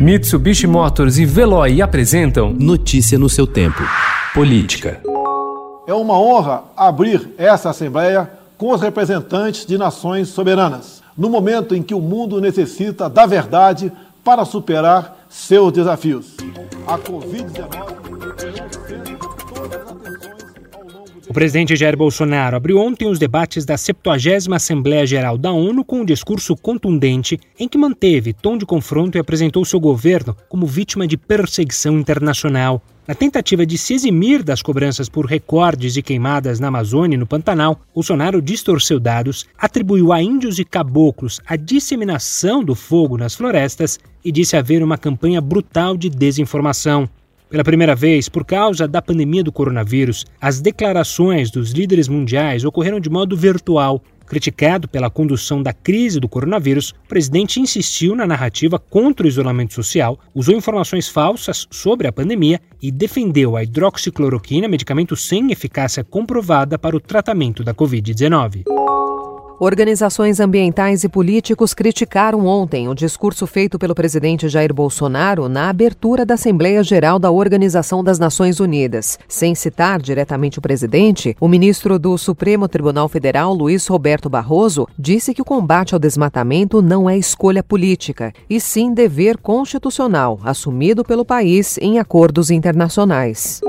Mitsubishi Motors e Veloy apresentam Notícia no seu tempo. Política. É uma honra abrir essa Assembleia com os representantes de nações soberanas, no momento em que o mundo necessita da verdade para superar seus desafios. A Covid-19 o presidente Jair Bolsonaro abriu ontem os debates da 70 Assembleia Geral da ONU com um discurso contundente em que manteve tom de confronto e apresentou seu governo como vítima de perseguição internacional. Na tentativa de se eximir das cobranças por recordes de queimadas na Amazônia e no Pantanal, Bolsonaro distorceu dados, atribuiu a índios e caboclos a disseminação do fogo nas florestas e disse haver uma campanha brutal de desinformação. Pela primeira vez, por causa da pandemia do coronavírus, as declarações dos líderes mundiais ocorreram de modo virtual. Criticado pela condução da crise do coronavírus, o presidente insistiu na narrativa contra o isolamento social, usou informações falsas sobre a pandemia e defendeu a hidroxicloroquina, medicamento sem eficácia comprovada para o tratamento da Covid-19. Organizações ambientais e políticos criticaram ontem o discurso feito pelo presidente Jair Bolsonaro na abertura da Assembleia Geral da Organização das Nações Unidas. Sem citar diretamente o presidente, o ministro do Supremo Tribunal Federal, Luiz Roberto Barroso, disse que o combate ao desmatamento não é escolha política, e sim dever constitucional assumido pelo país em acordos internacionais.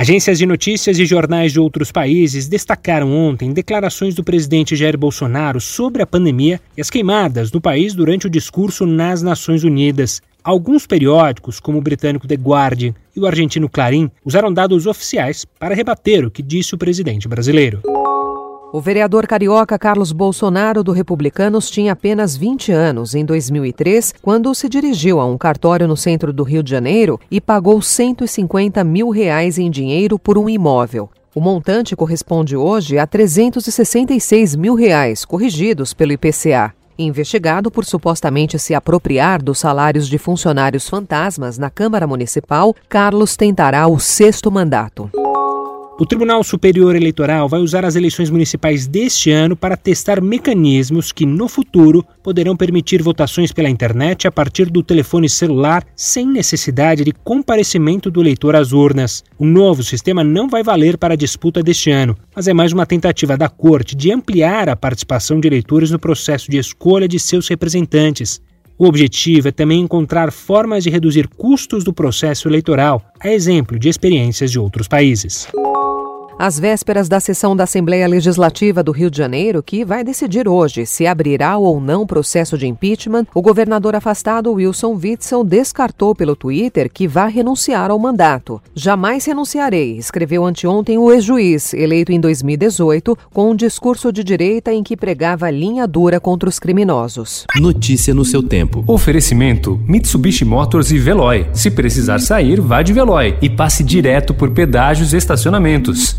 Agências de notícias e jornais de outros países destacaram ontem declarações do presidente Jair Bolsonaro sobre a pandemia e as queimadas no país durante o discurso nas Nações Unidas. Alguns periódicos, como o britânico The Guardian e o argentino Clarín, usaram dados oficiais para rebater o que disse o presidente brasileiro. O vereador carioca Carlos Bolsonaro, do Republicanos, tinha apenas 20 anos em 2003, quando se dirigiu a um cartório no centro do Rio de Janeiro e pagou 150 mil reais em dinheiro por um imóvel. O montante corresponde hoje a 366 mil reais, corrigidos pelo IPCA. Investigado por supostamente se apropriar dos salários de funcionários fantasmas na Câmara Municipal, Carlos tentará o sexto mandato. O Tribunal Superior Eleitoral vai usar as eleições municipais deste ano para testar mecanismos que, no futuro, poderão permitir votações pela internet a partir do telefone celular sem necessidade de comparecimento do eleitor às urnas. O novo sistema não vai valer para a disputa deste ano, mas é mais uma tentativa da Corte de ampliar a participação de eleitores no processo de escolha de seus representantes. O objetivo é também encontrar formas de reduzir custos do processo eleitoral, a exemplo de experiências de outros países. Às vésperas da sessão da Assembleia Legislativa do Rio de Janeiro, que vai decidir hoje se abrirá ou não processo de impeachment, o governador afastado Wilson Witzel descartou pelo Twitter que vai renunciar ao mandato. Jamais renunciarei, escreveu anteontem o ex-juiz, eleito em 2018, com um discurso de direita em que pregava linha dura contra os criminosos. Notícia no seu tempo. Oferecimento: Mitsubishi Motors e Veloy. Se precisar sair, vá de Veloy e passe direto por pedágios e estacionamentos.